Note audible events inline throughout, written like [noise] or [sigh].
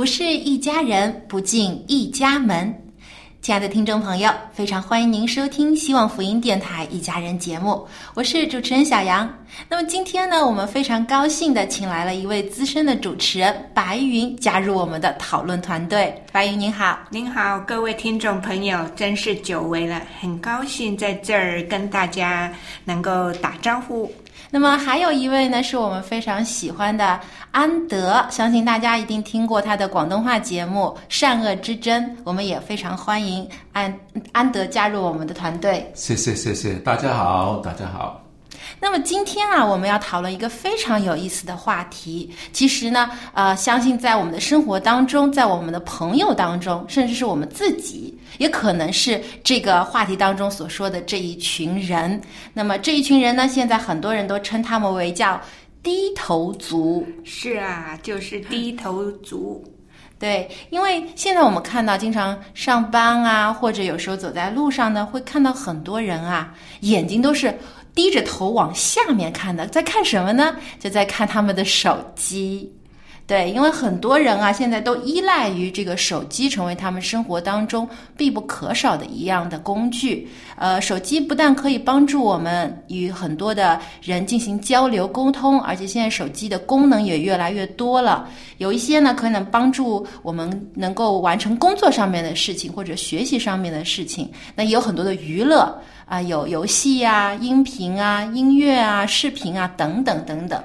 不是一家人，不进一家门。亲爱的听众朋友，非常欢迎您收听希望福音电台《一家人》节目，我是主持人小杨。那么今天呢，我们非常高兴的请来了一位资深的主持人白云加入我们的讨论团队。白云您好，您好，各位听众朋友，真是久违了，很高兴在这儿跟大家能够打招呼。那么还有一位呢，是我们非常喜欢的安德，相信大家一定听过他的广东话节目《善恶之争》，我们也非常欢迎安安德加入我们的团队。谢谢谢谢，大家好，大家好。那么今天啊，我们要讨论一个非常有意思的话题。其实呢，呃，相信在我们的生活当中，在我们的朋友当中，甚至是我们自己，也可能是这个话题当中所说的这一群人。那么这一群人呢，现在很多人都称他们为叫低头族。是啊，就是低头族。对，因为现在我们看到，经常上班啊，或者有时候走在路上呢，会看到很多人啊，眼睛都是低着头往下面看的，在看什么呢？就在看他们的手机。对，因为很多人啊，现在都依赖于这个手机，成为他们生活当中必不可少的一样的工具。呃，手机不但可以帮助我们与很多的人进行交流沟通，而且现在手机的功能也越来越多了。有一些呢，可能帮助我们能够完成工作上面的事情，或者学习上面的事情。那也有很多的娱乐啊，有游戏啊、音频啊、音乐啊、视频啊等等等等。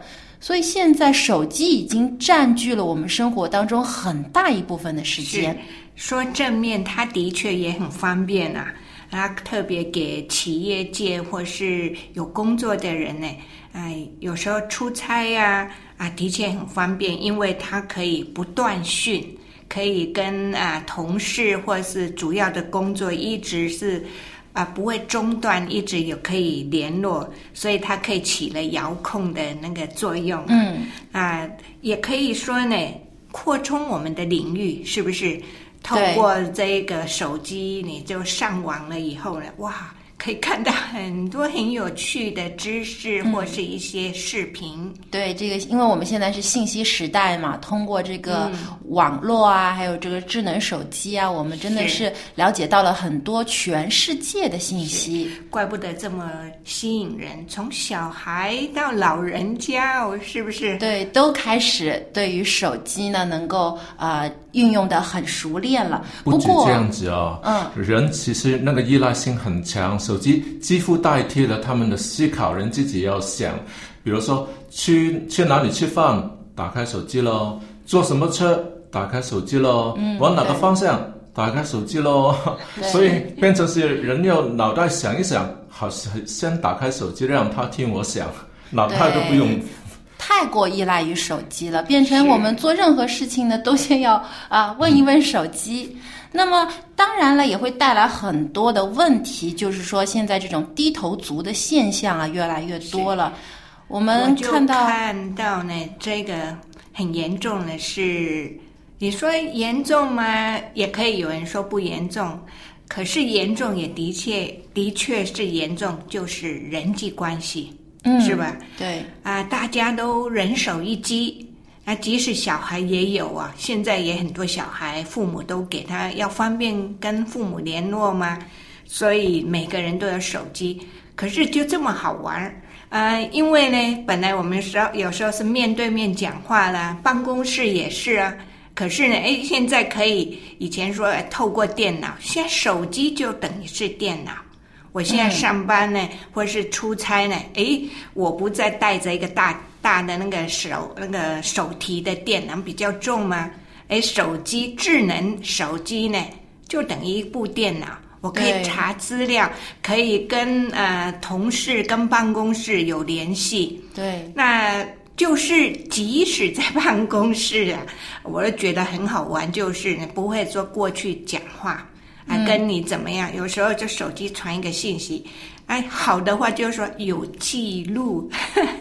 所以现在手机已经占据了我们生活当中很大一部分的时间。说正面，它的确也很方便啊。它特别给企业界或是有工作的人呢，哎，有时候出差呀、啊，的确很方便，因为它可以不断讯，可以跟啊同事或是主要的工作一直是。啊，不会中断，一直有可以联络，所以它可以起了遥控的那个作用。嗯，啊，也可以说呢，扩充我们的领域，是不是？透过这个手机，你就上网了以后呢，哇，可以看到很多很有趣的知识或是一些视频。对这个，因为我们现在是信息时代嘛，通过这个网络啊，还有这个智能手机啊，我们真的是了解到了很多全世界的信息。怪不得这么吸引人，从小孩到老人家哦，是不是？对，都开始对于手机呢，能够呃运用的很熟练了。不止过这样子哦，嗯，人其实那个依赖性很强，手机几乎代替了他们的思考，人自己要想，比如说去去哪里吃饭，打开手机喽；坐什么车，打开手机喽；嗯往哪个方向，打开手机喽。[laughs] 所以变成是人要脑袋想一想，好先打开手机让他听我想，脑袋都不用。太过依赖于手机了，变成我们做任何事情呢，都先要 [laughs] 啊问一问手机。那么当然了，也会带来很多的问题，就是说现在这种低头族的现象啊，越来越多了。我们看到，看到呢，这个很严重的是你说严重吗？也可以有人说不严重，可是严重也的确的确是严重，就是人际关系，嗯，是吧？对，啊，大家都人手一机，啊，即使小孩也有啊，现在也很多小孩父母都给他要方便跟父母联络嘛，所以每个人都有手机。可是就这么好玩儿，啊，因为呢，本来我们时候有时候是面对面讲话啦，办公室也是啊。可是呢，哎，现在可以，以前说哎透过电脑，现在手机就等于是电脑。我现在上班呢，或者是出差呢，诶，我不再带着一个大大的那个手那个手提的电脑比较重吗？诶，手机智能手机呢，就等于一部电脑，我可以查资料，可以跟呃同事、跟办公室有联系。对，那就是即使在办公室啊，我都觉得很好玩，就是呢不会说过去讲话啊，跟你怎么样，有时候就手机传一个信息，哎，好的话就是说有记录，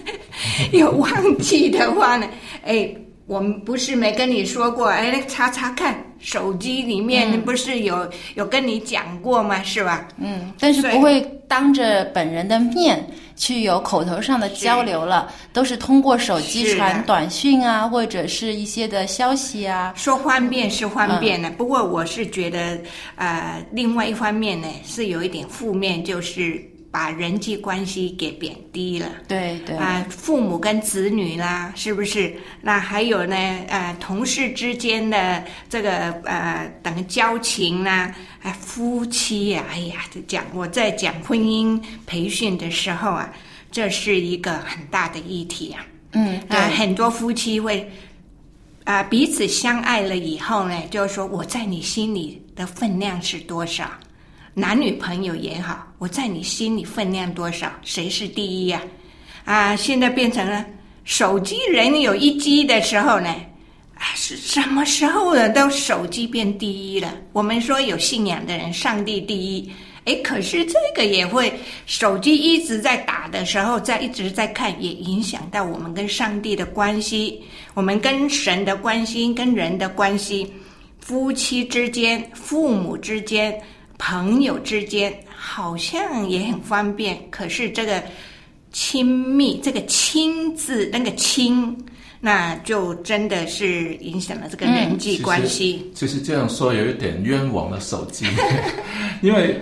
[laughs] 有忘记的话呢，哎。我们不是没跟你说过，哎，查查看手机里面不是有、有跟你讲过吗？是吧？嗯，但是不会当着本人的面去有口头上的交流了，都是通过手机传短讯啊，或者是一些的消息啊。说方便是方便的，不过我是觉得，呃，另外一方面呢是有一点负面，就是把人际关系给贬低了。对对，啊、父母跟子女啦，是不是？那还有呢，呃，同事之间的这个呃，等于交情啦，啊、夫妻呀、哎呀，就讲我在讲婚姻培训的时候啊，这是一个很大的议题啊。嗯，对，啊，很多夫妻会啊、彼此相爱了以后呢，就是说我在你心里的分量是多少？男女朋友也好，我在你心里分量多少？谁是第一呀、啊？现在变成了手机人有一机的时候呢，啊，是什么时候了？都手机变第一了。我们说有信仰的人，上帝第一。哎，可是这个也会，手机一直在打的时候，在一直在看，也影响到我们跟上帝的关系，我们跟神的关系，跟人的关系，夫妻之间、父母之间、朋友之间，好像也很方便。可是这个亲密，这个“亲”字，那个“亲”，那就真的是影响了这个人际关系。其实这样说有一点冤枉了手机，[laughs] 因为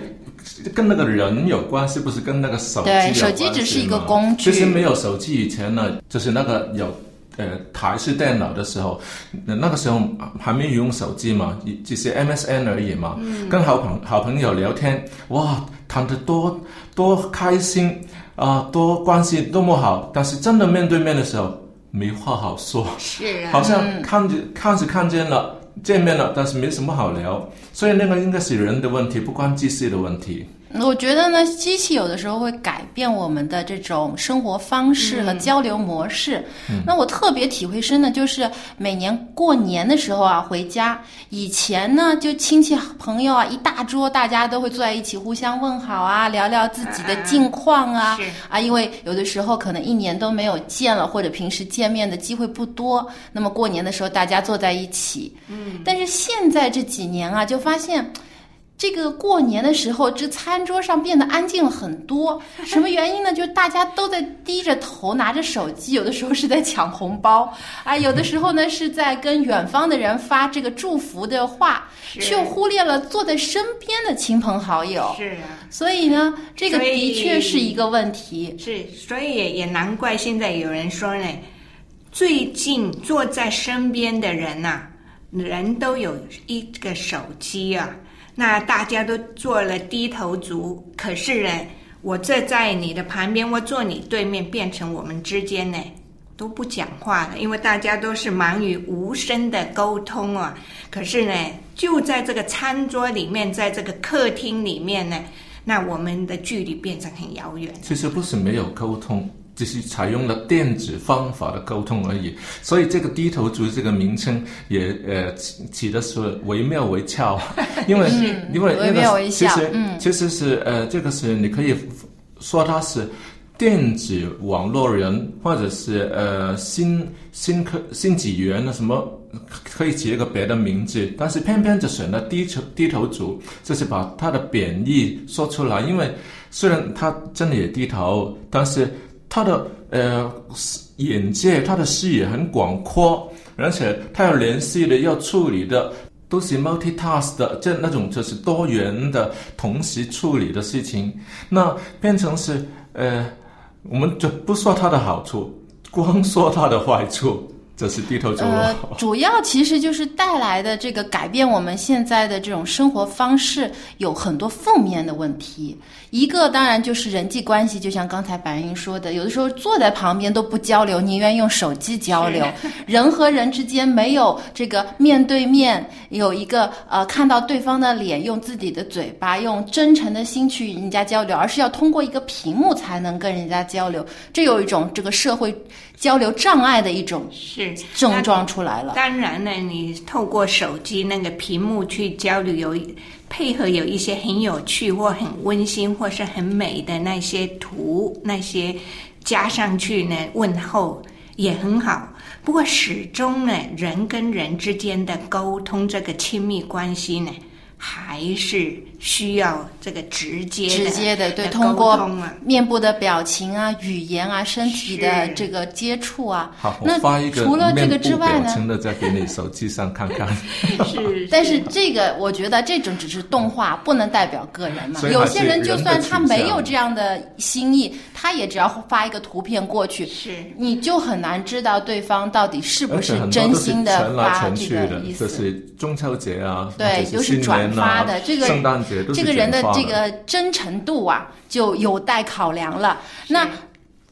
跟那个人有关系，不是跟那个手机有对关系手机只是一个工具其实没有手机以前呢，就是那个有。呃，台式电脑的时候，呃那个时候还没有用手机嘛，只是 MSN 而已嘛。跟好朋好朋友聊天，哇，谈得多多开心啊、多关系多么好。但是真的面对面的时候，没话好说。是啊，好像看着、看是看见了，见面了，但是没什么好聊，所以那个应该是人的问题，不关机器的问题。我觉得呢，机器有的时候会改变我们的这种生活方式和交流模式。那我特别体会深的就是每年过年的时候啊，回家以前呢，就亲戚朋友啊一大桌，大家都会坐在一起互相问好啊，聊聊自己的近况啊是啊，因为有的时候可能一年都没有见了，或者平时见面的机会不多，那么过年的时候大家坐在一起。嗯，但是现在这几年啊，就发现。这个过年的时候，这餐桌上变得安静了很多。[laughs] 什么原因呢？就是大家都在低着头拿着手机，有的时候是在抢红包，啊，[laughs] 有的时候呢是在跟远方的人发这个祝福的话，却忽略了坐在身边的亲朋好友。是啊。所以呢，这个的确是一个问题。是，所以也也难怪现在有人说呢，最近坐在身边的人呐、人都有一个手机啊，那大家都做了低头族，可是呢，我这在你的旁边，我坐你对面，变成我们之间呢。都不讲话了，因为大家都是忙于无声的沟通啊。可是呢，就在这个餐桌里面，在这个客厅里面呢，那我们的距离变成很遥远。其实不是没有沟通，只是采用了电子方法的沟通而已。所以这个低头族这个名称也呃起起的是惟妙惟肖，[laughs] 因为因为那个其实其实是呃这个是你可以说他是。电子网络人或者是呃新新科新纪元的什么，可以起一个别的名字，但是偏偏就选了低头低头族，就是把他的贬义说出来。因为虽然他真的也低头，但是他的呃眼界、他的视野很广阔，而且他要联系的、要处理的。都是 multitask 的，这那种就是多元的同时处理的事情，那变成是呃，我们就不说它的好处，光说它的坏处。这是低头族呃，主要其实就是带来的这个改变我们现在的这种生活方式有很多负面的问题。一个当然就是人际关系，就像刚才白云说的，有的时候坐在旁边都不交流，宁愿用手机交流。人和人之间没有这个面对面，有一个呃看到对方的脸，用自己的嘴巴，用真诚的心去与人家交流，而是要通过一个屏幕才能跟人家交流。这有一种这个社会交流障碍的一种是症状出来了。当然呢，你透过手机那个屏幕去交流，有配合有一些很有趣或很温馨或是很美的那些图，那些加上去呢，问候也很好。不过始终呢，人跟人之间的沟通，这个亲密关系呢，还是需要这个直接直接的对，通过。面部的表情啊、语言啊、身体的这个接触啊。好，我那发一个除了这个之外呢？表情的再给你手机上看看。[laughs] 是，但是这个，我觉得这种只是动画，不能代表个人嘛有些人就算他没有这样的心意，他也只要发一个图片过去，是你就很难知道对方到底是不是真很多都是心的传来发这传去的，个意思。这是中秋节啊，对，就是转发的这个圣诞节这个人的这个真诚度啊，就有待考量了。那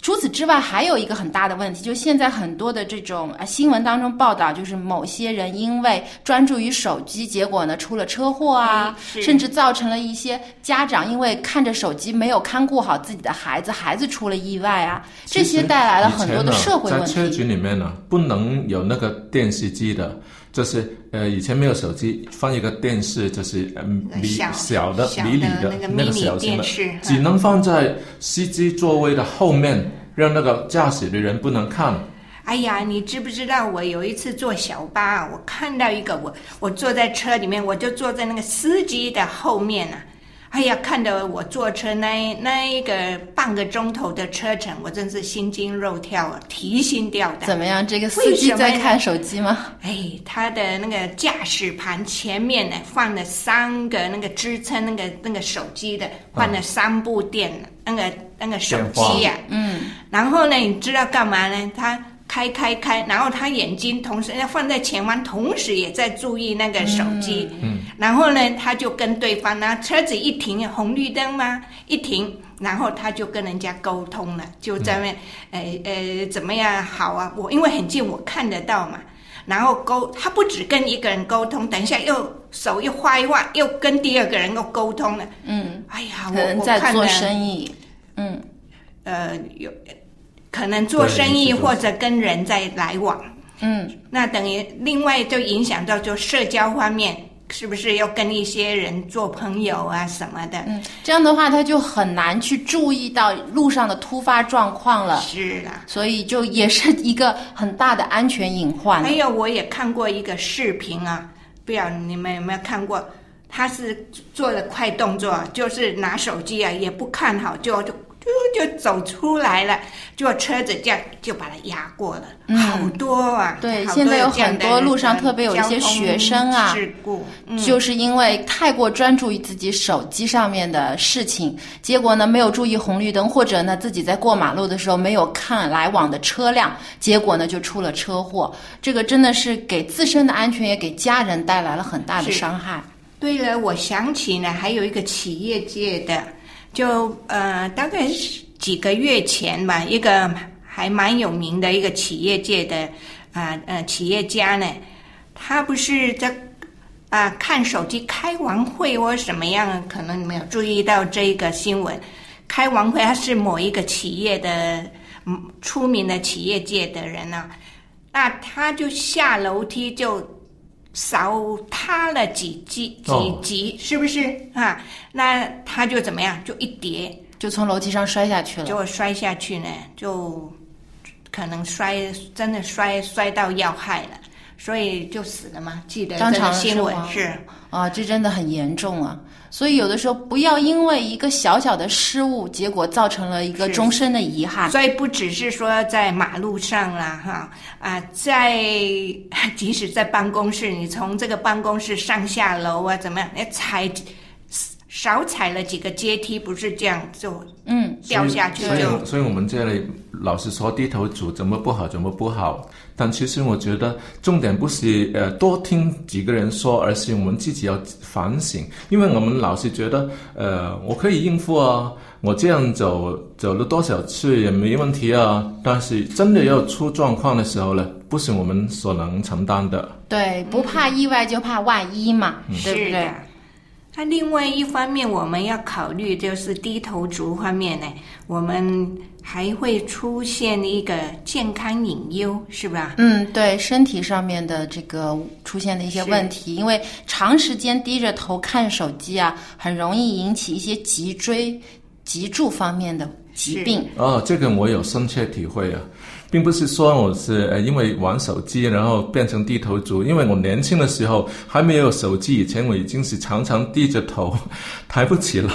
除此之外，还有一个很大的问题，就是现在很多的这种啊新闻当中报道，就是某些人因为专注于手机，结果呢出了车祸啊，甚至造成了一些家长因为看着手机没有看顾好自己的孩子，孩子出了意外啊，这些带来了很多的社会问题在车。局里面呢，不能有那个电视机的，就是呃，以前没有手机，放一个电视，就是嗯，米小小的小的离里的那个那个小型的电视，只能放在司机座位的后面，让那个驾驶的人不能看。哎呀，你知不知道？我有一次坐小巴，我看到一个我，我坐在车里面，我就坐在那个司机的后面啊。哎呀，看到我坐车那那一个半个钟头的车程，我真是心惊肉跳啊，提心吊胆。怎么样？这个司机在看手机吗？哎，他的那个驾驶盘前面呢放了三个那个支撑那个那个手机的，换了三部电、那个那个手机呀、嗯，然后呢，你知道干嘛呢？他开开开，然后他眼睛同时要放在前方，同时也在注意那个手机。嗯，然后呢，他就跟对方，然后车子一停，红绿灯嘛，一停，然后他就跟人家沟通了，就在那，呃呃，怎么样好啊？我因为很近，我看得到嘛。然后沟，他不止跟一个人沟通，等一下又手又画一画，又跟第二个人又沟通了。嗯，哎呀，可能我我在做生意。嗯，呃，有可能做生意或者跟人在来往，嗯，那等于另外就影响到就社交方面，是不是要跟一些人做朋友啊什么的？嗯，这样的话他就很难去注意到路上的突发状况了，是啦。所以就也是一个很大的安全隐患。还有，我也看过一个视频啊，不知道你们有没有看过？他是做了快动作，就是拿手机啊，也不看好，就就走出来了，就车子这样就把它压过了，嗯好多啊！对现在有很多路上呃特别有一些学生啊事故，嗯就是因为太过专注于自己手机上面的事情，结果呢没有注意红绿灯，或者呢自己在过马路的时候没有看来往的车辆，结果呢就出了车祸。这个真的是给自身的安全也给家人带来了很大的伤害。对了，我想起呢，还有一个企业界的，就呃，大概是几个月前吧，一个还蛮有名的一个企业界的啊呃企业家呢，他不是在啊、看手机开完会或什么样，可能你没有注意到这个新闻。开完会，他是某一个企业的出名的企业界的人呢、那他就下楼梯就少塌了几级几哦级，是不是啊？那他就怎么样？就一跌，就从楼梯上摔下去了。结果摔下去呢，就可能摔真的摔摔到要害了，所以就死了嘛。记得这当场个新闻是啊，这真的很严重啊！所以有的时候不要因为一个小小的失误，结果造成了一个终身的遗憾。所以不只是说在马路上啦，哈啊，在 [laughs] 即使在办公室，你从这个办公室上下楼啊，怎么样？你踩少踩了几个阶梯，不是这样就嗯，掉下去所以，所以我们这里老是说低头族怎么不好，怎么不好。但其实我觉得重点不是呃多听几个人说，而是我们自己要反省。因为我们老是觉得呃我可以应付啊，我这样走走了多少次也没问题啊。但是真的要出状况的时候呢，不是我们所能承担的。对，不怕意外就怕万一嘛，对不对。那另外一方面，我们要考虑就是低头族方面呢，我们还会出现一个健康隐忧，是吧？嗯，对，身体上面的这个出现的一些问题，因为长时间低着头看手机啊，很容易引起一些脊椎、脊柱方面的疾病。哦，这个我有深切体会啊，并不是说我是呃因为玩手机然后变成低头族，因为我年轻的时候还没有手机以前，我已经是常常低着头，[laughs] 抬不起来，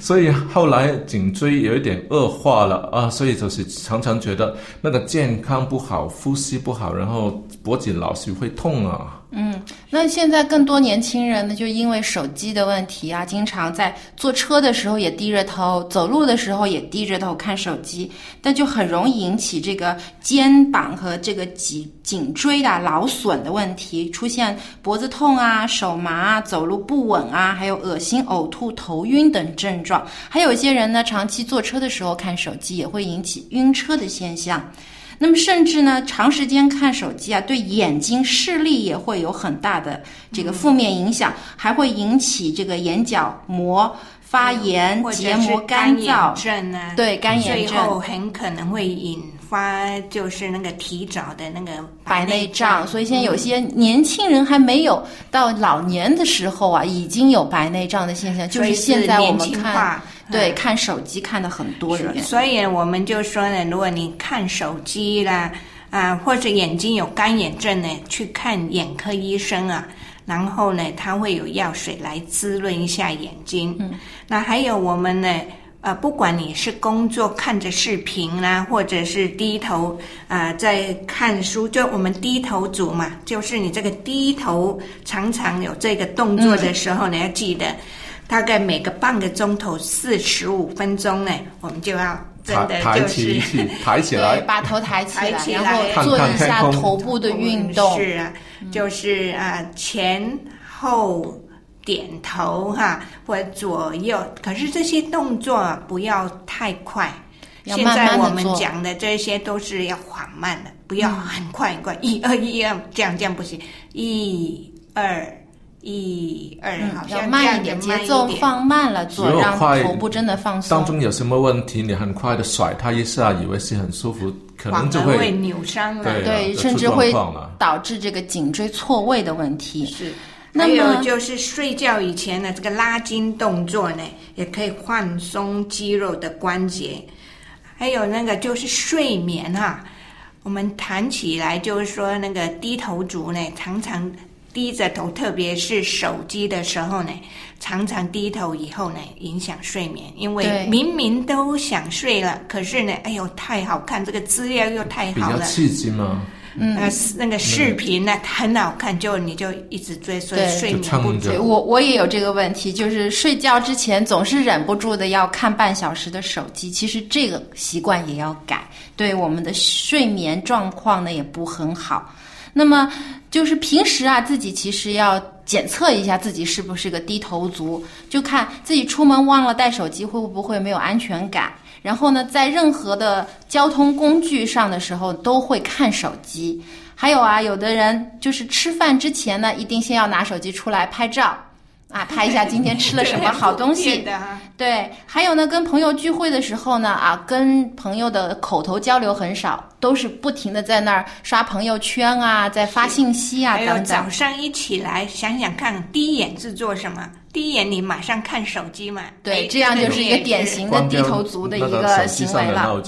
所以后来颈椎有一点恶化了啊，所以就是常常觉得那个健康不好，呼吸不好，然后脖子老是会痛啊。嗯，那现在更多年轻人呢，就因为手机的问题啊，经常在坐车的时候也低着头，走路的时候也低着头看手机，但就很容易引起这个肩膀和这个脊颈椎的劳损的问题，出现脖子痛啊、手麻啊、走路不稳啊，还有恶心、呕吐、头晕等症状。还有一些人呢，长期坐车的时候看手机，也会引起晕车的现象。那么甚至呢，长时间看手机啊，对眼睛视力也会有很大的这个负面影响，还会引起这个眼角膜发炎、结膜干燥。症。啊，对干眼症。最后、很可能会引发就是那个提早的那个白内内障，所以现在有些年轻人还没有到老年的时候啊，已经有白内障的现象，就是现在我们看，化对，嗯看手机看的很多人。所以我们就说呢，如果你看手机啦，啊，或者眼睛有干眼症呢，去看眼科医生啊。然后呢，它会有药水来滋润一下眼睛。嗯，那还有我们呢，呃，不管你是工作看着视频啦，或者是低头啊、呃在看书，就我们低头族嘛，就是你这个低头常常有这个动作的时候呢，要记得。大概每个半个钟头四十五分钟呢，我们就要真的就是起抬起 [laughs] 对，来，把头抬起来，抬起然后来做一下头部的运动。是啊，就是啊前后点头哈，或者左右。可是这些动作啊不要太快。现在我们讲的这些都是要缓慢的，不要很快很快，一二一二，这样这样不行，一二一二，好要像慢一点，节奏放慢了做，让头部真的放松当。中有什么问题，你很快的甩它一下，以为是很舒服，可能就会会扭伤了。对甚至会导致这个颈椎错位的问题。是。那么就是睡觉以前的这个拉筋动作呢，也可以放松肌肉的关节。还有那个就是睡眠哈、我们谈起来就是说那个低头族呢，常常低着头，特别是手机的时候呢，常常低头以后呢，影响睡眠。因为明明都想睡了，可是呢，哎呦太好看，这个资料又太好了。较刺激嘛。嗯那那个视频呢很好看，就你就一直追，所以睡眠不足。我我也有这个问题，就是睡觉之前总是忍不住的要看半小时的手机。其实这个习惯也要改，对我们的睡眠状况呢也不很好。那么就是平时啊，自己其实要检测一下自己是不是个低头族，就看自己出门忘了带手机会不会没有安全感。然后呢，在任何的交通工具上的时候都会看手机。还有啊，有的人就是吃饭之前呢，一定先要拿手机出来拍照，啊，拍一下今天吃了什么好东西。[laughs] 对，还有呢，跟朋友聚会的时候呢，啊，跟朋友的口头交流很少，都是不停的在那儿刷朋友圈啊，在发信息啊还有等等。早上一起来想想看，第一眼是做什么？第一眼你马上看手机嘛，对，哎这样就是一个典。型的低头族的一个行为了。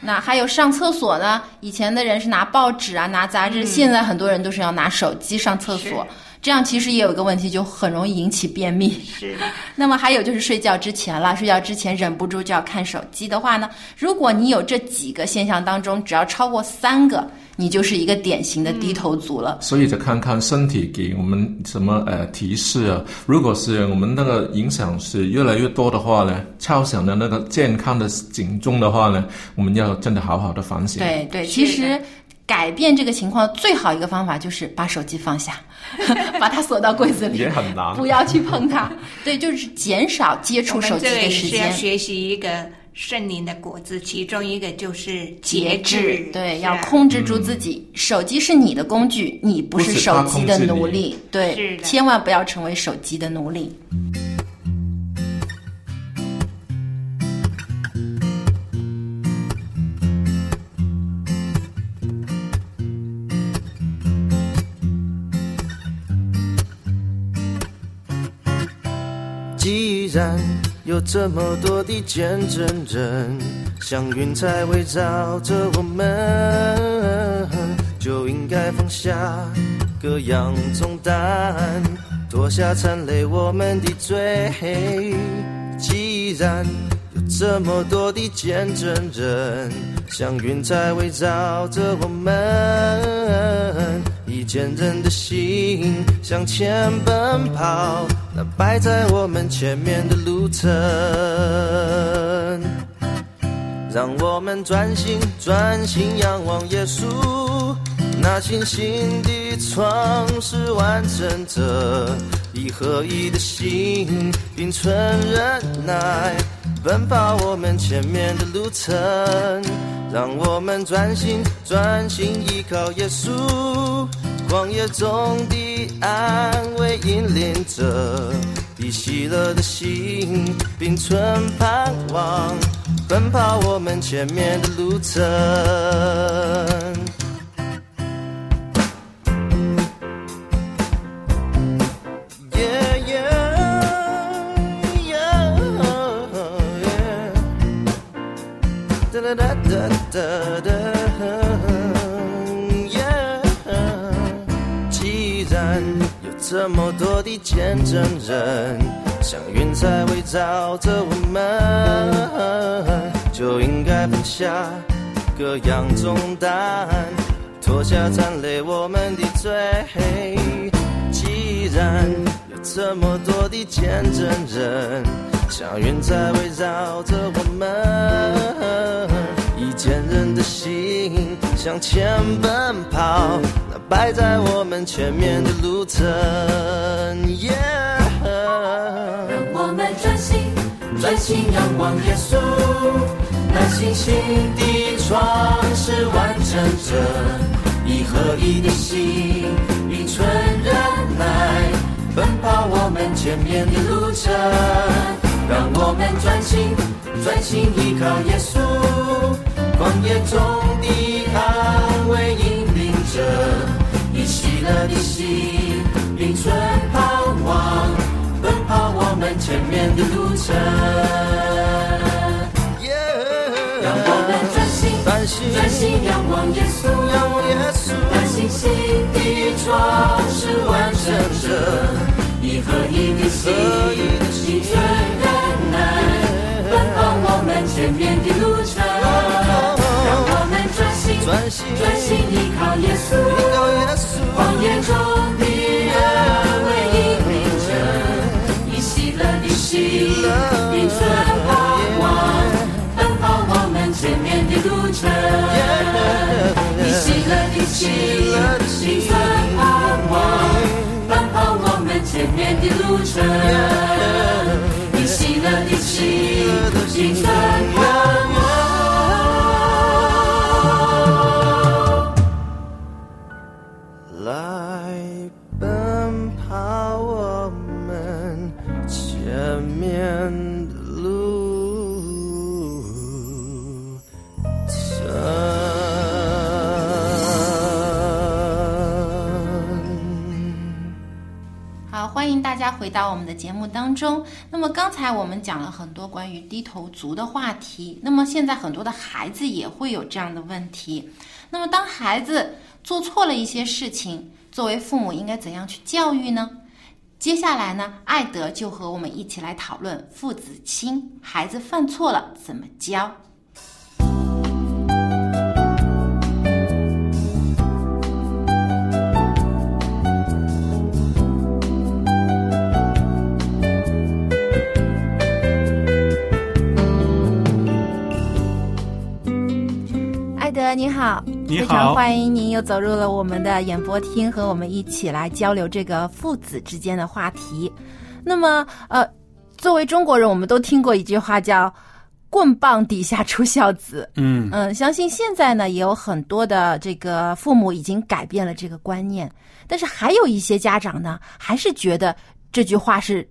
那还有上厕所呢？以前的人是拿报纸啊，拿杂志，现在很多人都是要拿手机上厕所。这样其实也有一个问题，就很容易引起便秘。是的，[laughs] 那么还有就是睡觉之前了，睡觉之前忍不住就要看手机的话呢，如果你有这几个现象当中，只要超过三个，你就是一个典型的低头族了。所以就看看身体给我们什么呃提示啊。如果是我们那个影响是越来越多的话呢，敲响的那个健康的警钟的话呢，我们要真的好好的反省。对对，其实改变这个情况最好一个方法就是把手机放下，[laughs] 把它锁到柜子里，也很难不要去碰它。[laughs] 对，就是减少接触手机的时间。是要学习一个圣灵的果子，其中一个就是节制，对，要控制住自己。手机是你的工具，你不是手机的奴隶。对，千万不要成为手机的奴隶。既然有这么多的见证人，像云彩围绕着我们，就应该放下各样重担，脱下缠累我们的罪。既然有这么多的见证人，像云彩围绕着我们，以坚韧的心向前奔跑，那摆在我们前面的路程。让我们专心专心仰望耶稣，那信心的创始完成者，以合一的心，并存忍耐，奔跑我们前面的路程。让我们专心专心依靠耶稣，旷野中的安慰引领着已喜乐的心，并存盼望。奔跑我们前面的路程。这么多的见证人，像云彩围绕着我们，就应该放下各样重担，脱下残累我们的罪。既然有这么多的见证人，像云彩围绕着我们，以坚韧的心向前奔跑，那摆在我们前面的路程。Yeah 让我们专心专心仰望耶稣，那信心的创始完成者，以合一的心，并存忍耐，奔跑我们前面的路程。让我们专心专心依靠耶稣，旷野中的安慰引领者，以喜乐的心，并存盼望。奔跑我们前面的路程。让我们专心专心专心仰望耶稣，仰望耶稣那信心的创始完成者，以合一的心，以存忍耐，奔跑我们前面的路程。专心专心依靠耶稣，依靠耶稣旷野中的人为引领着，以喜乐的心，并存盼望，奔跑我们前面的路程。以喜乐的心，并存盼望，奔跑我们前面的路程。以喜乐的心，并存盼望。回到我们的节目当中。那么刚才我们讲了很多关于低头族的话题，那么现在很多的孩子也会有这样的问题。那么当孩子做错了一些事情，作为父母应该怎样去教育呢？接下来呢，艾德就和我们一起来讨论父子亲，孩子犯错了怎么教。德你好，你好非常欢迎您又走入了我们的演播厅，和我们一起来交流这个父子之间的话题。那么，呃，作为中国人，我们都听过一句话叫“棍棒底下出孝子”。嗯嗯，相信现在呢也有很多的这个父母已经改变了这个观念，但是还有一些家长呢，还是觉得这句话是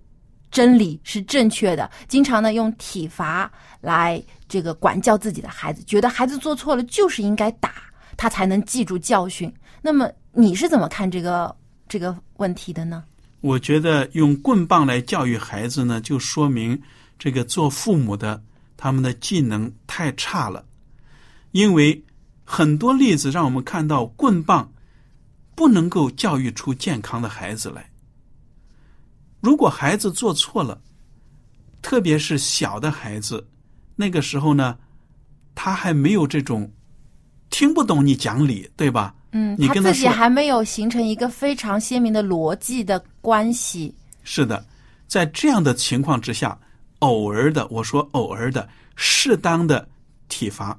真理，是正确的，经常呢用体罚来这个管教自己的孩子，觉得孩子做错了就是应该打他才能记住教训。那么你是怎么看这个这个问题的呢？我觉得用棍棒来教育孩子呢，就说明这个做父母的他们的技能太差了，因为很多例子让我们看到棍棒不能够教育出健康的孩子来。如果孩子做错了，特别是小的孩子，那个时候呢，他还没有这种听不懂你讲理，对吧？嗯，你跟他说自己还没有形成一个非常鲜明的逻辑的关系。是的，在这样的情况之下，偶尔的，我说偶尔的，适当的体罚，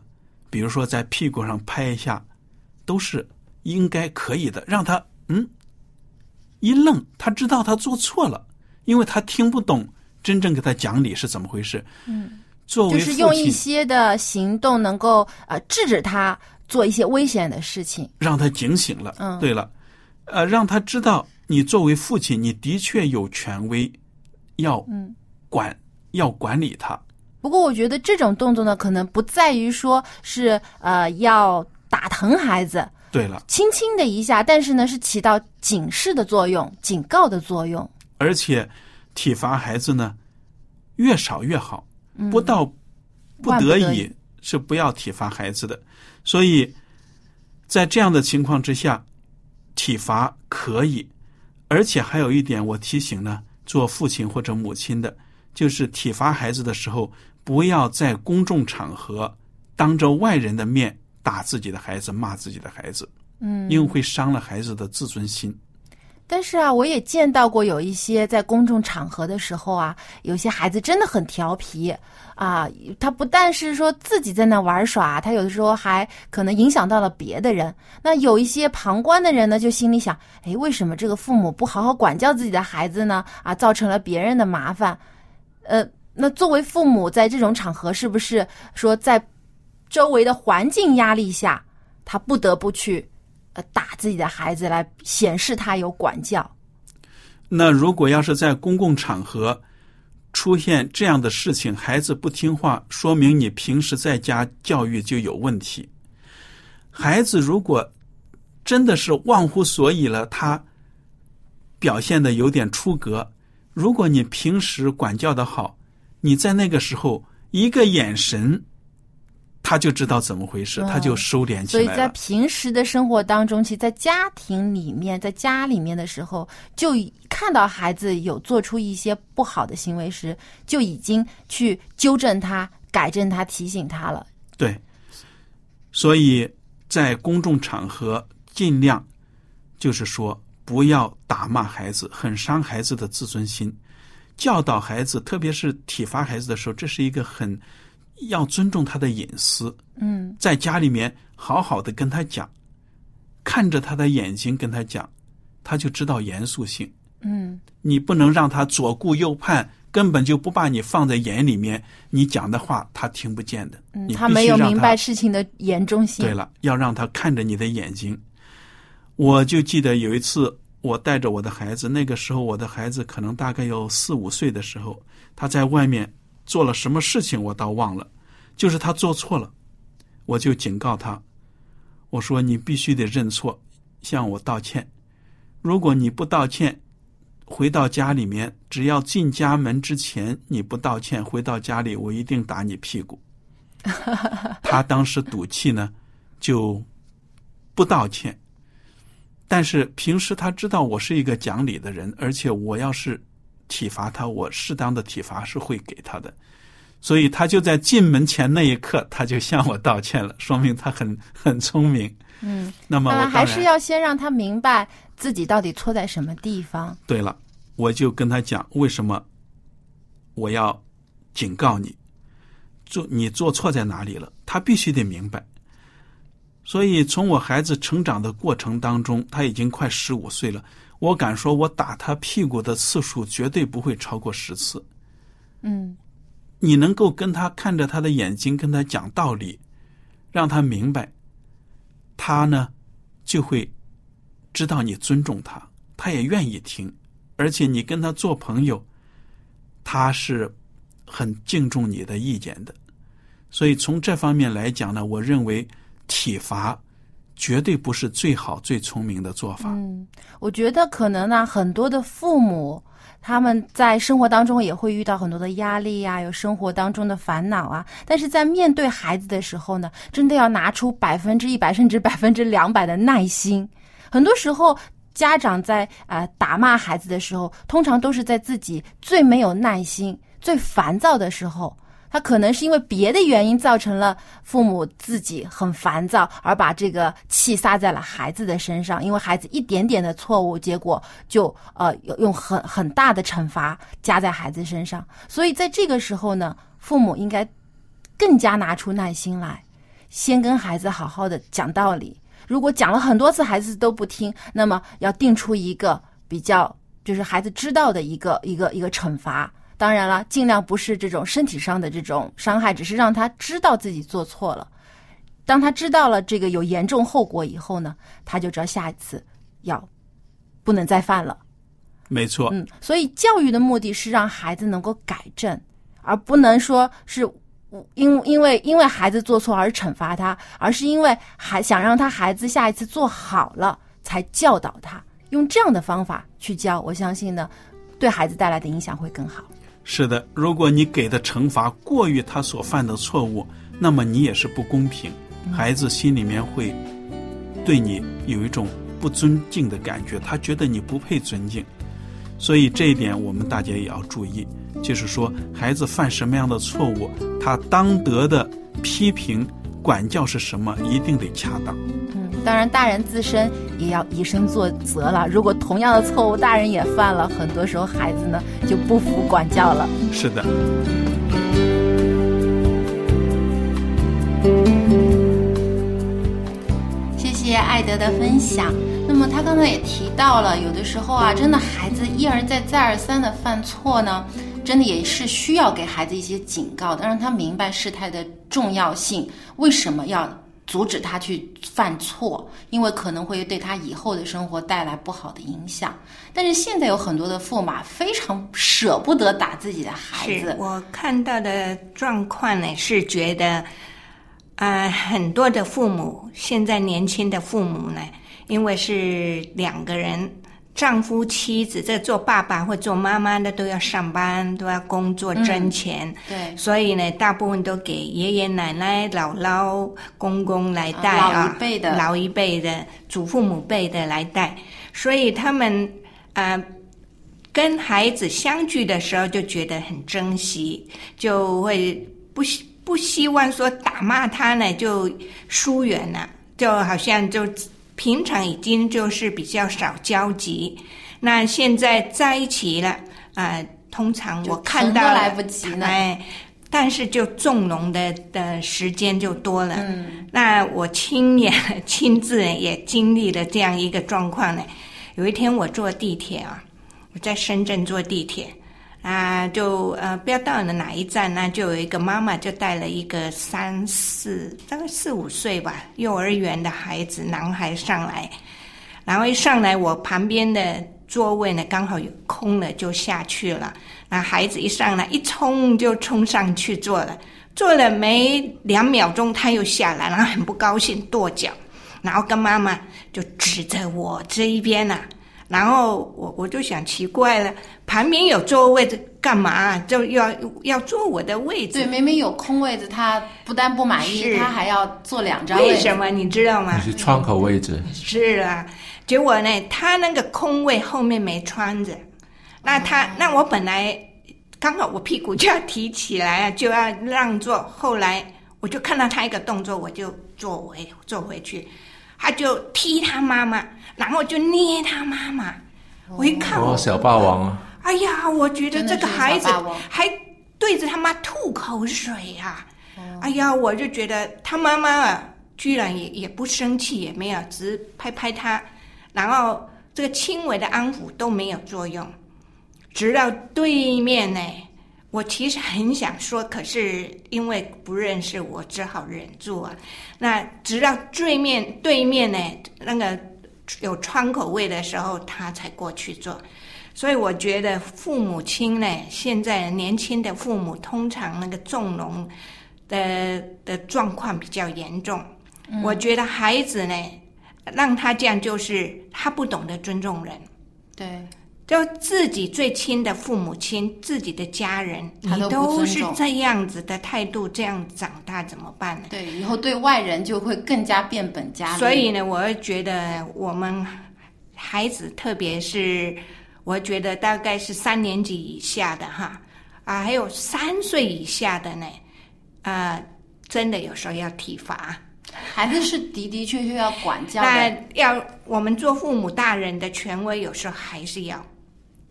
比如说在屁股上拍一下，都是应该可以的。让他嗯一愣，他知道他做错了，因为他听不懂真正给他讲理是怎么回事。嗯，作为就是用一，些的行动能够呃制止他做一些危险的事情。让他警醒了。嗯对了，呃，让他知道你作为父亲，你的确有权威，要嗯管，要管理他。不过我觉得这种动作呢，可能不在于说是呃要打疼孩子，对了。轻轻的一下，但是呢是起到警示的作用、警告的作用。而且体罚孩子呢，越少越好，嗯不到不得已得已是不要体罚孩子的。所以在这样的情况之下，体罚可以，而且还有一点，我提醒呢，做父亲或者母亲的，就是体罚孩子的时候，不要在公众场合当着外人的面打自己的孩子、骂自己的孩子，嗯，因为会伤了孩子的自尊心。但是啊，我也见到过有一些在公众场合的时候啊，有些孩子真的很调皮啊，他不但是说自己在那玩耍，他有的时候还可能影响到了别的人。那有一些旁观的人呢，就心里想：哎，为什么这个父母不好好管教自己的孩子呢？啊，造成了别人的麻烦。呃，那作为父母在这种场合，是不是说在周围的环境压力下，他不得不去呃打自己的孩子来显示他有管教？那如果要是在公共场合出现这样的事情，孩子不听话，说明你平时在家教育就有问题。孩子如果真的是忘乎所以了，他表现的有点出格，如果你平时管教的好，你在那个时候一个眼神，他就知道怎么回事，哦他就收敛起来所以在。平时的生活当中，其实，在家庭里面，在家里面的时候，就已看到孩子有做出一些不好的行为时，就已经去纠正他、改正他、提醒他了。对，所以在公众场合尽量就是说不要打骂孩子，很伤孩子的自尊心。教导孩子，特别是体罚孩子的时候，这是一个很要尊重他的隐私。嗯，在家里面好好的跟他讲，看着他的眼睛跟他讲，他就知道严肃性。嗯，你不能让他左顾右盼，根本就不把你放在眼里面，你讲的话他听不见的。嗯你他没有明白事情的严重性。对了，要让他看着你的眼睛。我就记得有一次，我带着我的孩子，那个时候我的孩子可能大概有四五岁的时候，他在外面做了什么事情，我倒忘了，就是他做错了，我就警告他，我说你必须得认错，向我道歉。如果你不道歉，回到家里面，只要进家门之前你不道歉，回到家里我一定打你屁股。[laughs] 他当时赌气呢，就不道歉。但是平时他知道我是一个讲理的人，而且我要是体罚他，我适当的体罚是会给他的。所以他就在进门前那一刻，他就向我道歉了，说明他很 [laughs] 很聪明。嗯，那么我还是要先让他明白自己到底错在什么地方。对了，我就跟他讲为什么我要警告你，做你做错在哪里了，他必须得明白。所以从我孩子成长的过程当中，他已经快十五岁了，我敢说，我打他屁股的次数绝对不会超过十次。嗯，你能够跟他看着他的眼睛，跟他讲道理，让他明白，他呢就会知道你尊重他，他也愿意听，而且你跟他做朋友，他是很敬重你的意见的。所以从这方面来讲呢，我认为体罚绝对不是最好、最聪明的做法。嗯，我觉得可能呢，很多的父母他们在生活当中也会遇到很多的压力呀、有生活当中的烦恼啊。但是在面对孩子的时候呢，真的要拿出百分之一百甚至百分之两百的耐心。很多时候，家长在呃打骂孩子的时候，通常都是在自己最没有耐心、最烦躁的时候。他可能是因为别的原因造成了父母自己很烦躁，而把这个气撒在了孩子的身上。因为孩子一点点的错误，结果就呃用很很大的惩罚加在孩子身上。所以在这个时候呢，父母应该更加拿出耐心来，先跟孩子好好的讲道理。如果讲了很多次孩子都不听，那么要定出一个比较就是孩子知道的一个一个一个惩罚。当然了，尽量不是这种身体上的这种伤害，只是让他知道自己做错了。当他知道了这个有严重后果以后呢，他就知道下一次要不能再犯了。没错，嗯，所以教育的目的是让孩子能够改正，而不能说是因因为因为孩子做错而惩罚他，而是因为还想让他孩子下一次做好了才教导他。用这样的方法去教，我相信呢，对孩子带来的影响会更好。是的，如果你给的惩罚过于他所犯的错误，那么你也是不公平，孩子心里面会对你有一种不尊敬的感觉，他觉得你不配尊敬。所以这一点我们大家也要注意，就是说孩子犯什么样的错误，他当得的批评、管教是什么，一定得恰当。嗯，当然，大人自身也要以身作则了。如果同样的错误大人也犯了，很多时候孩子呢就不服管教了。是的。谢谢艾德的分享。那么他刚才也提到了，有的时候啊，真的孩子一而再、再而三的犯错呢，真的也是需要给孩子一些警告的，让他明白事态的重要性，为什么要。阻止他去犯错，因为可能会对他以后的生活带来不好的影响。但是现在有很多的父母非常舍不得打自己的孩子。我看到的状况呢，是觉得，啊，很多的父母现在年轻的父母呢，因为是两个人。丈夫、妻子，这做爸爸或做妈妈的都要上班，都要工作挣钱。对，所以呢，大部分都给爷爷奶奶、姥姥、公公来带啊，老一辈的、老一辈的祖父母辈的来带。所以他们啊，跟孩子相聚的时候就觉得很珍惜，就会不希不希望说打骂他呢，就疏远了，就好像就。平常已经就是比较少交集，那现在在一起了啊，通常我看到来不及了，哎，但是就纵容的的时间就多了。嗯，那我亲眼 [laughs] 亲自也经历了这样一个状况呢。有一天我坐地铁啊，我在深圳坐地铁。啊，就呃，不要到了哪一站呢？就有一个妈妈就带了一个三四大概四五岁吧，幼儿园的孩子男孩上来，然后一上来，我旁边的座位呢刚好有空了，就下去了。那孩子一上来，一冲就冲上去坐了，坐了没两秒钟，他又下来，然后很不高兴跺脚，然后跟妈妈就指着我这一边呐。然后我我就想奇怪了，旁边有座位子干嘛？就要要坐我的位置？对，明明有空位子，他不但不满意，他还要坐两张位。为什么你知道吗？你是窗口位置，是啊，结果呢，他那个空位后面没穿着，那他、那我本来刚好我屁股就要提起来啊，就要让座，后来我就看到他一个动作，我就坐回坐回去，他就踢他妈妈，然后就捏他妈妈，我一看我哦，小霸王啊，哎呀，我觉得这个孩子还对着他妈吐口水啊、哎呀，我就觉得他妈妈啊，居然也也不生气，也没有，只是拍拍他，然后这个轻微的安抚都没有作用。直到对面呢，我其实很想说，可是因为不认识我，只好忍住啊。那直到对面对面呢，那个有窗口位的时候，他才过去做。所以我觉得父母亲呢，现在年轻的父母通常那个纵容的的状况比较严重。我觉得孩子呢，让他这样就是他不懂得尊重人。对，就自己最亲的父母亲、自己的家人，你他都是这样子的态度，这样长大怎么办呢？对，以后对外人就会更加变本加厉。所以呢，我会觉得我们孩子，特别是我觉得大概是三年级以下的哈啊，还有三岁以下的呢，啊，真的有时候要体罚。孩子是的的确确要管教那。要我们做父母大人的权威，有时候还是要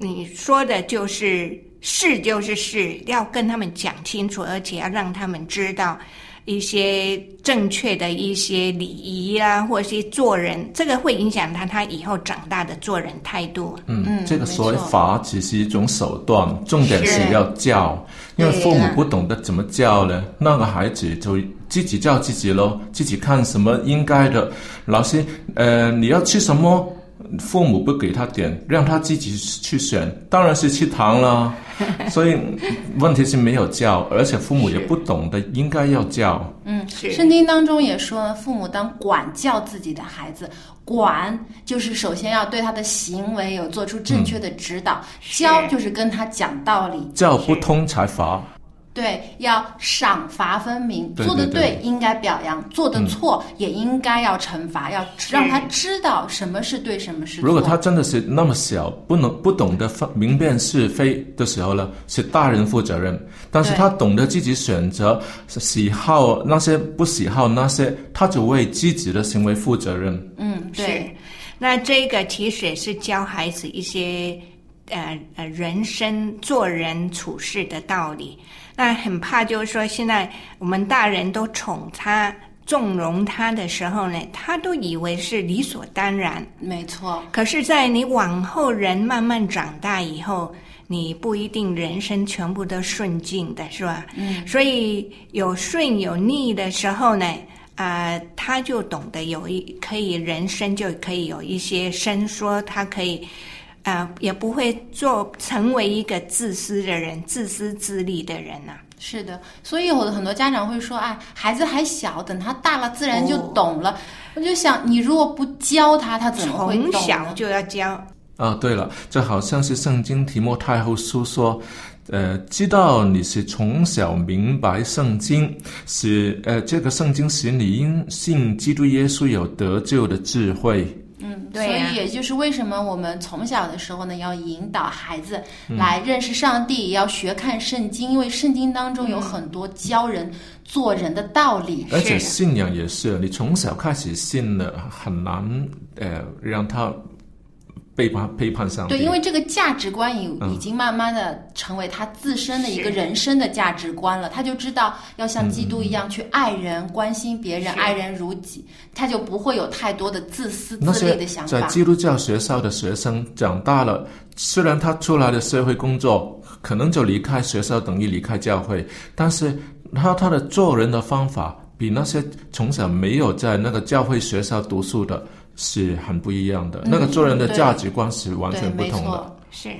你说的就是是就是是，要跟他们讲清楚，而且要让他们知道一些正确的一些礼仪啊，或者是做人，这个会影响他他以后长大的做人态度。嗯，这个没所谓错罚只是一种手段，重点是是要教，因为父母不懂得怎么教呢，那个孩子就自己教自己咯，自己看什么应该的，老师，呃，你要吃什么？父母不给他点，让他自己去选，当然是吃糖了。[laughs] 所以问题是没有教，而且父母也不懂得应该要教。嗯，圣经当中也说，父母当管教自己的孩子，管就是首先要对他的行为有做出正确的指导，教就是跟他讲道理，教不通才罚。对，要赏罚分明，对做的对对应该表扬，做的错也应该要惩罚，要让他知道什么是对，什么是错。如果他真的是那么小，不能不懂得分明辨是非的时候呢，是大人负责任。但是他懂得自己选择喜好那些不喜好那些，他就为自己的行为负责任。嗯，是对，，那这个其实也是教孩子一些呃呃人生做人处事的道理。那很怕就是说，现在我们大人都宠他、纵容他的时候呢，他都以为是理所当然。没错，可是，在你往后人慢慢长大以后，你不一定人生全部都顺境的，是吧？嗯，所以有顺有逆的时候呢，啊、他就懂得有一可以人生就可以有一些伸缩，他可以。啊、也不会做成为一个自私的人、自私自利的人呐、是的，所以有的很多家长会说，哎，孩子还小，等他大了自然就哦懂了。我就想，你如果不教他，他怎么会懂？从小就要教。啊，对了，这好像是圣经提摩太后书说，呃，知道你是从小明白圣经，使呃，这个圣经使你因信基督耶稣有得救的智慧。所以也就是为什么我们从小的时候呢，要引导孩子嗯。来认识上帝，也要学看圣经，因为圣经当中有很多教人做人的道理。而且信仰也是，你从小开始信了，很难呃让他背叛背叛上帝。对，因为这个价值观已嗯已经慢慢的成为他自身的一个人生的价值观了，他就知道要像基督一样去爱人、关心别人、爱人如己，他就不会有太多的自私自利的想法。在基督教学校的学生长大了，虽然他出来的社会工作可能就离开学校等于离开教会，但是他他的做人的方法比那些从小没有在那个教会学校读书的是很不一样的。那个做人的价值观是完，全不同的。是。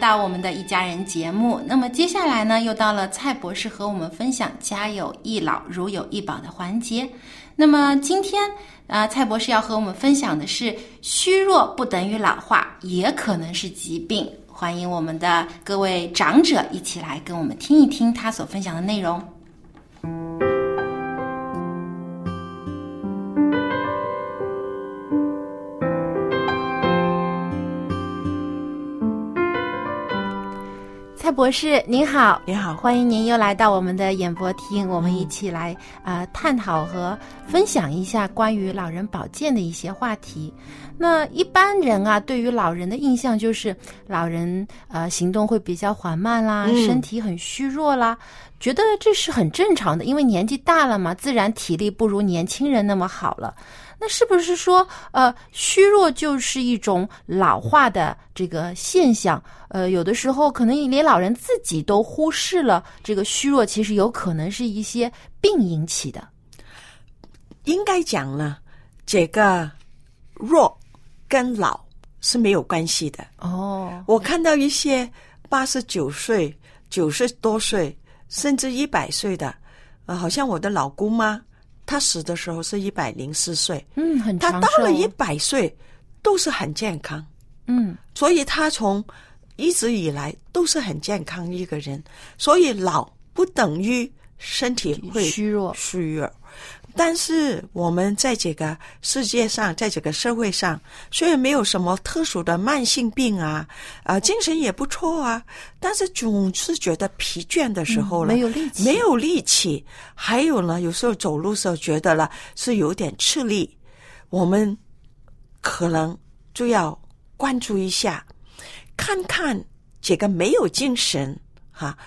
到我们的一家人节目。那么接下来呢，又到了蔡博士和我们分享“家有一老，如有一宝”的环节。那么今天啊、蔡博士要和我们分享的是：虚弱不等于老化，也可能是疾病。欢迎我们的各位长者一起来跟我们听一听他所分享的内容。蔡博士您好，您好，欢迎您又来到我们的演播厅，我们一起来啊、呃、探讨和分享一下关于老人保健的一些话题。那一般人啊，对于老人的印象就是老人呃行动会比较缓慢啦，嗯身体很虚弱啦，觉得这是很正常的，因为年纪大了嘛，自然体力不如年轻人那么好了。那是不是说，呃，虚弱就是一种老化的这个现象？呃，有的时候可能连老人自己都忽视了这个虚弱，其实有可能是一些病引起的。应该讲呢，这个弱跟老是没有关系的。哦，我看到一些八十九岁、九十多岁，甚至一百岁的，呃，好像我的老姑妈。他死的时候是一百零四岁，嗯，很他到了一百岁都是很健康，嗯，所以他从一直以来都是很健康一个人，所以老不等于身体会虚弱。虚弱。但是我们在这个世界上，在这个社会上，虽然没有什么特殊的慢性病啊，啊、精神也不错啊，但是总是觉得疲倦的时候了，嗯、没有力气，没有力气。还有呢，有时候走路时候觉得了是有点吃力，我们可能就要关注一下，看看这个没有精神哈、啊，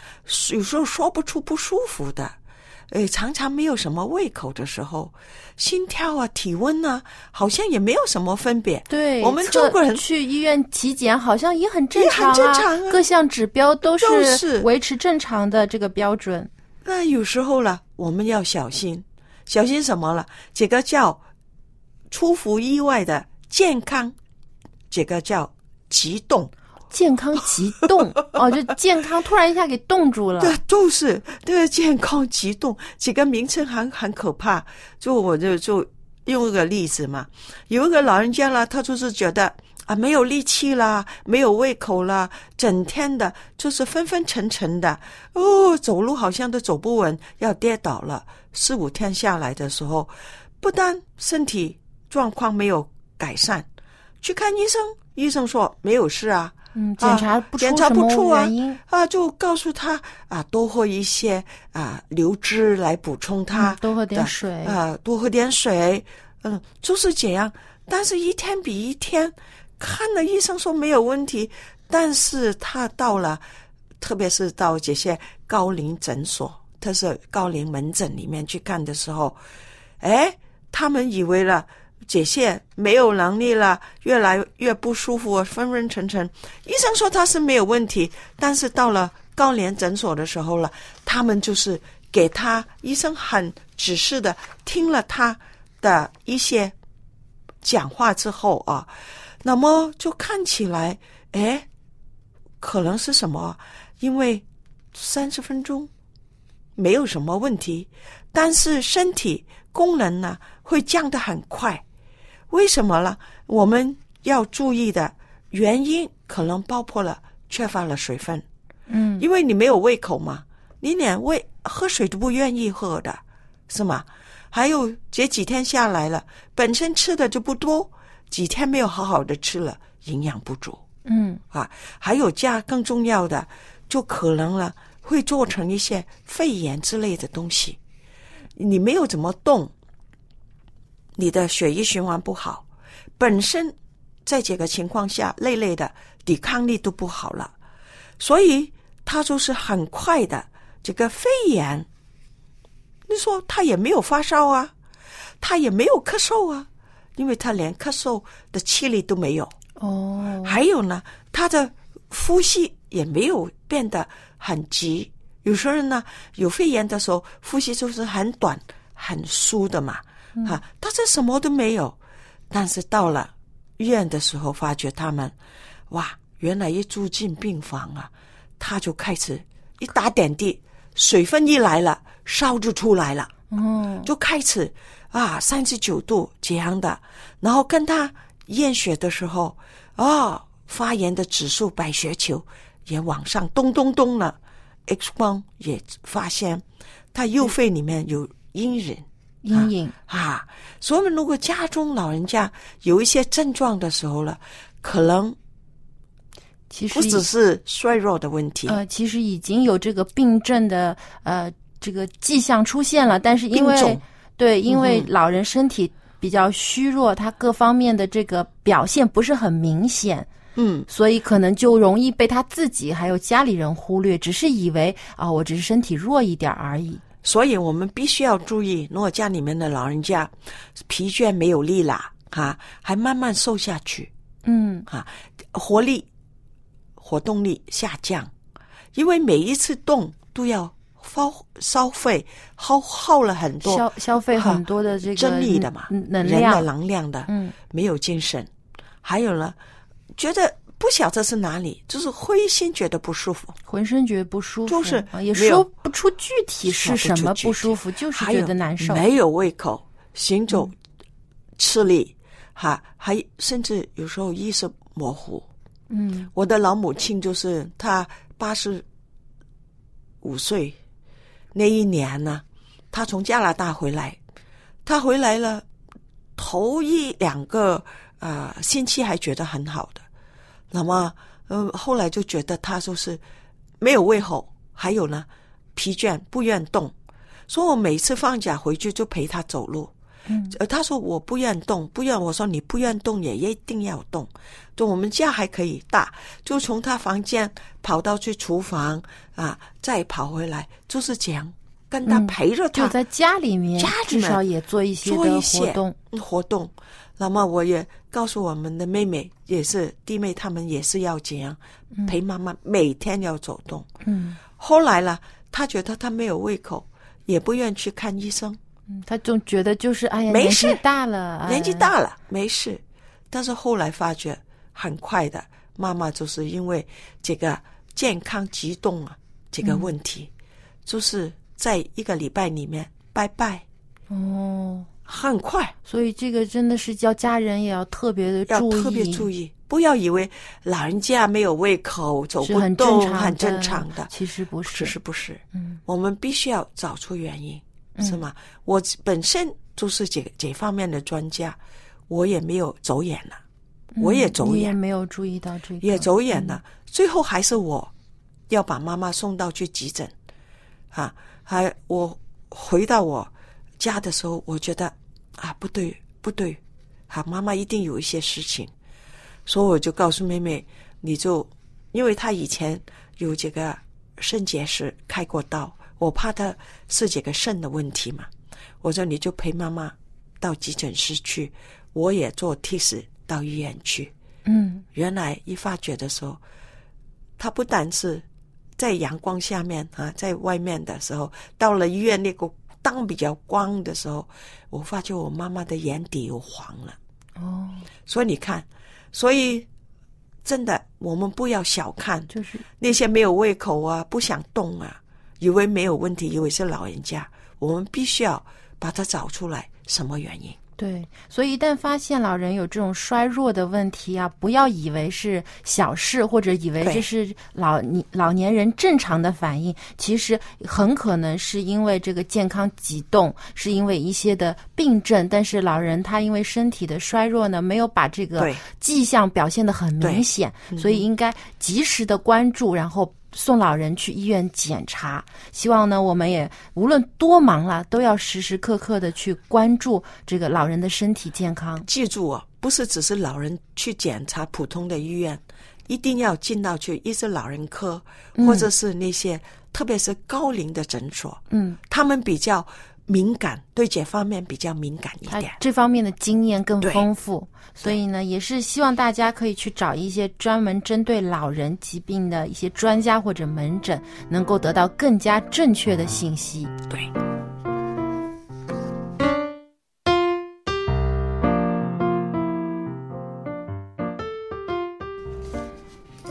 有时候说不出不舒服的。呃，常常没有什么胃口的时候，心跳啊、体温啊，好像也没有什么分别。对，我们中国人去医院体检好像也很正常啊，正常啊各项指标都是是维持正常的这个标准。那有时候了，我们要小心，小心什么了？这个叫出乎意外的健康，这个叫急冻。健康急冻 [laughs] 哦，就健康突然一下给冻住了。对，就是这个健康急冻，几个名称很很可怕。就我就就用一个例子嘛，有一个老人家了，他就是觉得啊没有力气啦，没有胃口啦，整天的就是昏昏沉沉的，哦，走路好像都走不稳，要跌倒了。四五天下来的时候，不但身体状况没有改善，去看医生，医生说没有事啊。嗯，检查不出检查不出啊啊，就告诉他啊，多喝一些啊流汁来补充它、嗯，多喝点水啊，多喝点水，嗯，就是这样。但是一天比一天，看了医生说没有问题，但是他到了，特别是到这些高龄诊所，特是高龄门诊里面去看的时候，哎，他们以为了。解线没有能力了，越来越不舒服，昏昏沉沉。医生说他是没有问题，但是到了高龄诊所的时候了，他们就是给他医生很指示的，听了他的一些讲话之后啊，那么就看起来，哎，可能是什么？因为三十分钟没有什么问题，但是身体功能呢会降得很快。为什么呢？我们要注意的原因可能包括了缺乏了水分，嗯，因为你没有胃口嘛，你连胃喝水都不愿意喝的，是吗？还有这几天下来了，本身吃的就不多，几天没有好好的吃了，营养不足，嗯啊，还有加更重要的，就可能了会做成一些肺炎之类的东西，你没有怎么动。你的血液循环不好，本身在这个情况下累累的，抵抗力都不好了，所以他就是很快的这个肺炎。你说他也没有发烧啊，他也没有咳嗽啊，因为他连咳嗽的气力都没有。哦，还有呢，他的呼吸也没有变得很急。有些人呢，有肺炎的时候，呼吸就是很短、很疏的嘛。嗯。啊，他这什么都没有，但是到了医院的时候，发觉他们，哇，原来一住进病房啊，他就开始一打点滴，水分一来了，烧就出来了，嗯，就开始啊三十九度这样的，然后跟他验血的时候，啊发炎的指数白血球也往上咚咚咚了，X 光也发现他右肺里面有阴影。阴影啊，所以如果家中老人家有一些症状的时候了，可能其实不只是衰弱的问题，呃，其实已经有这个病症的呃这个迹象出现了，但是因为对，因为老人身体比较虚弱，他各方面的这个表现不是很明显。嗯，所以可能就容易被他自己还有家里人忽略，只是以为啊、我只是身体弱一点而已。所以我们必须要注意，如果家里面的老人家疲倦没有力啦，哈、还慢慢瘦下去，嗯。啊，活力、活动力下降，因为每一次动都要耗消费耗耗了很多消消费很多的这个精力的嘛，能量。人的，能量的，嗯，没有精神，还有呢，觉得不晓得是哪里，就是灰心，觉得不舒服，浑身觉得不舒服，就是啊也说不出具体是什么不舒服，就是觉得难受。没有胃口，行走吃力，哈，还甚至有时候意识模糊。嗯。我的老母亲就是她八十五岁那一年呢，她从加拿大回来，她回来了头一两个啊、呃星期还觉得很好的，那么嗯、呃后来就觉得他就是没有胃口，还有呢疲倦不愿动，所以我每次放假回去就陪他走路。嗯呃，他说我不愿动，不愿。我说你不愿动也一定要动。就我们家还可以大，就从他房间跑到去厨房啊，再跑回来，就是这样跟他嗯陪着他，就在家里面，家里面至少也做一些活做一些动。活动。那么我也告诉我们的妹妹，也是弟妹，他们也是要这样陪妈妈，每天要走动。嗯。后来呢，她觉得她没有胃口，也不愿去看医生。嗯，他总觉得就是哎呀，年纪没事大了，哎年纪大了没事，但是后来发觉很快的，妈妈就是因为这个健康激动啊这个问题，就是在一个礼拜里面拜拜，哦，很快。所以这个真的是叫家人也要特别的要注意，特别注意，不要以为老人家没有胃口走不动正常，很正常的，其实不是，其实不是，嗯。我们必须要找出原因，嗯。是吗？我本身就是这这方面的专家，我也没有走眼了，我也走嗯也眼，没有注意到这个，也走眼了，最后还是我要把妈妈送到去急诊，啊，还我回到我家的时候，我觉得啊不对不对，啊妈妈一定有一些事情，所以我就告诉妹妹，你就因为她以前有这个肾结石开过刀，我怕她是这个肾的问题嘛，我说你就陪妈妈到急诊室去，我也做 T 死到医院去。嗯原来一发觉的时候，他不但是在阳光下面啊，在外面的时候，到了医院那个当比较光的时候，我发觉我妈妈的眼底又黄了。哦，所以你看，所以真的我们不要小看就是那些没有胃口啊、不想动啊，以为没有问题，以为是老人家，我们必须要把它找出来什么原因。对，所以一旦发现老人有这种衰弱的问题啊，不要以为是小事，或者以为这是老你老年人正常的反应，其实很可能是因为这个健康急动，是因为一些的病症，但是老人他因为身体的衰弱呢，没有把这个迹象表现得很明显，所以应该及时的关注，然后。送老人去医院检查，希望呢，我们也无论多忙了，都要时时刻刻的去关注这个老人的身体健康。记住哦，不是只是老人去检查普通的医院，一定要进到去，一些老人科，嗯。或者是那些特别是高龄的诊所，嗯，他们比较敏感，对这方面比较敏感一点。这方面的经验更丰富，所以呢，也是希望大家可以去找一些专门针对老人疾病的一些专家或者门诊，能够得到更加正确的信息。对。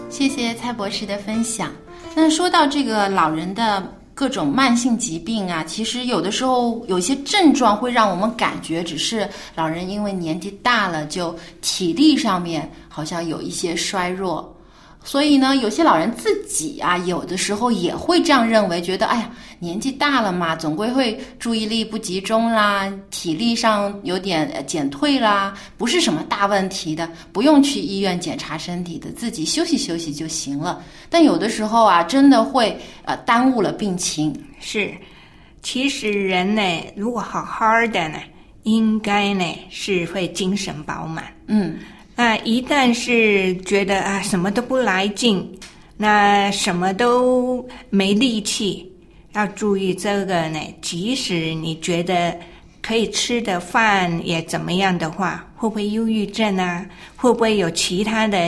谢谢蔡博士的分享。那说到这个老人的各种慢性疾病啊，其实有的时候有些症状会让我们感觉只是老人因为年纪大了，就体力上面好像有一些衰弱。所以呢，有些老人自己啊，有的时候也会这样认为，觉得哎呀，年纪大了嘛，总归会注意力不集中啦，体力上有点减退啦，不是什么大问题的，不用去医院检查身体的，自己休息休息就行了。但有的时候啊，真的会呃耽误了病情。是，其实人呢，如果好好的呢，应该呢是会精神饱满。嗯。那一旦是觉得啊什么都不来劲，那什么都没力气，要注意这个呢。即使你觉得可以吃的饭也怎么样的话，会不会忧郁症啊？会不会有其他的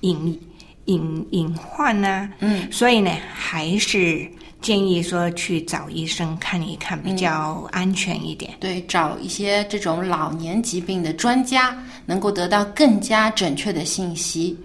隐隐隐患呢？嗯，所以呢，还是。建议说去找医生看一看，比较安全一点。对，找一些这种老年疾病的专家，能够得到更加准确的信息。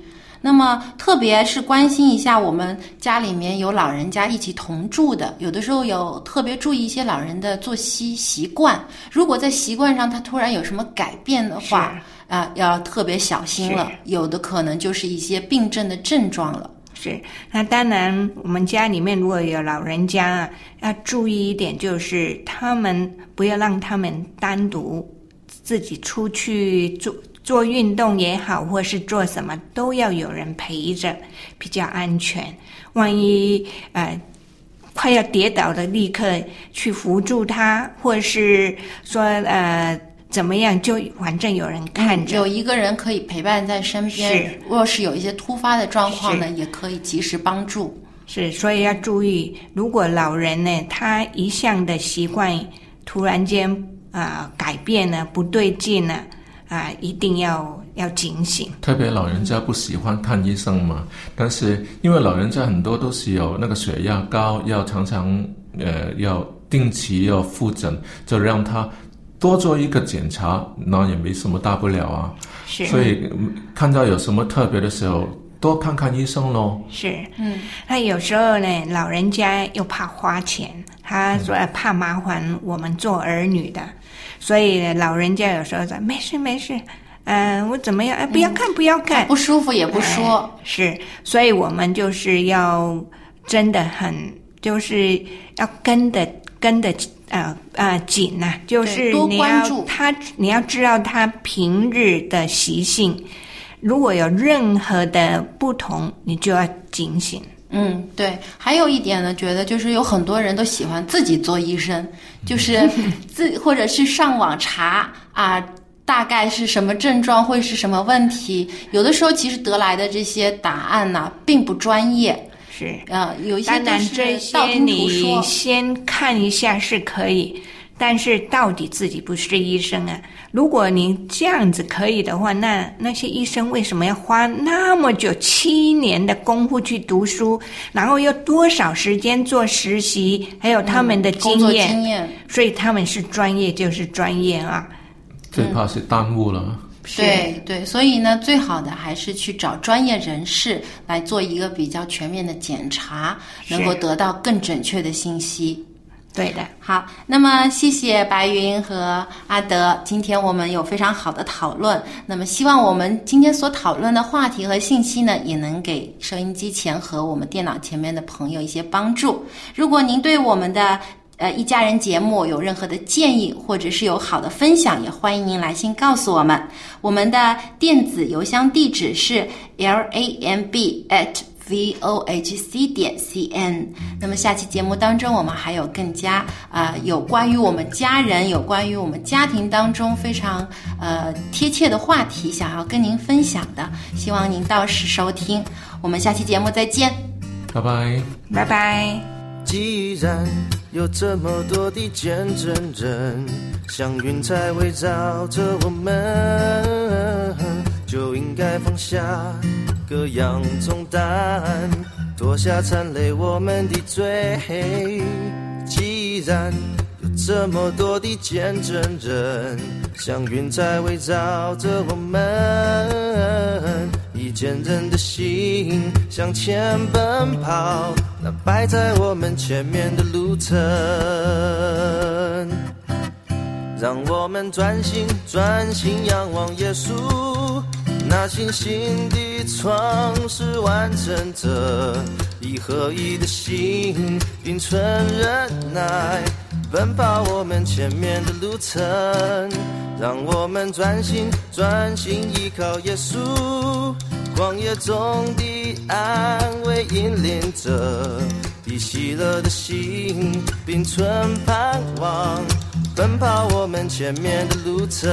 那么，特别是关心一下我们家里面有老人家一起同住的，有的时候有特别注意一些老人的作息习惯。如果在习惯上他突然有什么改变的话，啊，要特别小心了。有的可能就是一些病症的症状了。是，那当然，我们家里面如果有老人家啊，要注意一点，就是他们不要让他们单独自己出去做做运动也好，或是做什么，都要有人陪着，比较安全。万一呃快要跌倒了，立刻去扶住他，或是说呃。怎么样？就反正有人看着，有一个人可以陪伴在身边。若是有一些突发的状况呢，也可以及时帮助。是，所以要注意，如果老人呢，他一向的习惯突然间啊改变了，不对劲了啊，一定要要警醒。特别老人家不喜欢看医生嘛，但是因为老人家很多都是有那个血压高，要常常呃要定期要复诊，就让他。多做一个检查，那也没什么大不了啊。是，所以看到有什么特别的时候，多看看医生喽。是，嗯，那有时候呢，老人家又怕花钱，他说怕麻烦我们做儿女的，所以老人家有时候说没事没事，嗯，我怎么样？哎，不要看不要看，不舒服也不说。是，所以我们就是要真的很，就是要跟的跟的。啊啊紧呐，就是你要他，你要知道他平日的习性，如果有任何的不同，你就要警醒。嗯，对。还有一点呢，觉得就是有很多人都喜欢自己做医生，就是 [laughs] 自或者是上网查啊，大概是什么症状，会是什么问题。有的时候其实得来的这些答案呢，并不专业。是啊，有一些当然这些你先看一下是可以，但是到底自己不是医生啊？如果您这样子可以的话，那那些医生为什么要花那么久七年的功夫去读书，然后又多少时间做实习，还有他们的经验？经验，所以他们是专业就是专业啊。最怕是耽误了。对对，所以呢，最好的还是去找专业人士来做一个比较全面的检查，能够得到更准确的信息。对的，好，那么谢谢白云和阿德，今天我们有非常好的讨论。那么希望我们今天所讨论的话题和信息呢，也能给收音机前和我们电脑前面的朋友一些帮助。如果您对我们的呃，一家人节目有任何的建议，或者是有好的分享，也欢迎您来信告诉我们。我们的电子邮箱地址是 l a m b at v o h c 点 c n。那么下期节目当中，我们还有更加啊有关于我们家人、有关于我们家庭当中非常呃贴切的话题，想要跟您分享的，希望您到时收听。我们下期节目再见，拜拜，拜拜。既然有这么多的见证人，像云彩围绕着我们，就应该放下各样重担，脱下残累我们的罪。既然有这么多的见证人，像云彩围绕着我们。坚韧的心向前奔跑，那摆在我们前面的路程。让我们专心专心仰望耶稣，那信心的创始完成者，一合一的心并存忍耐，奔跑我们前面的路程。让我们专心专心依靠耶稣，旷野中的安慰引领着，以喜乐的心并存盼望。奔跑我们前面的路程。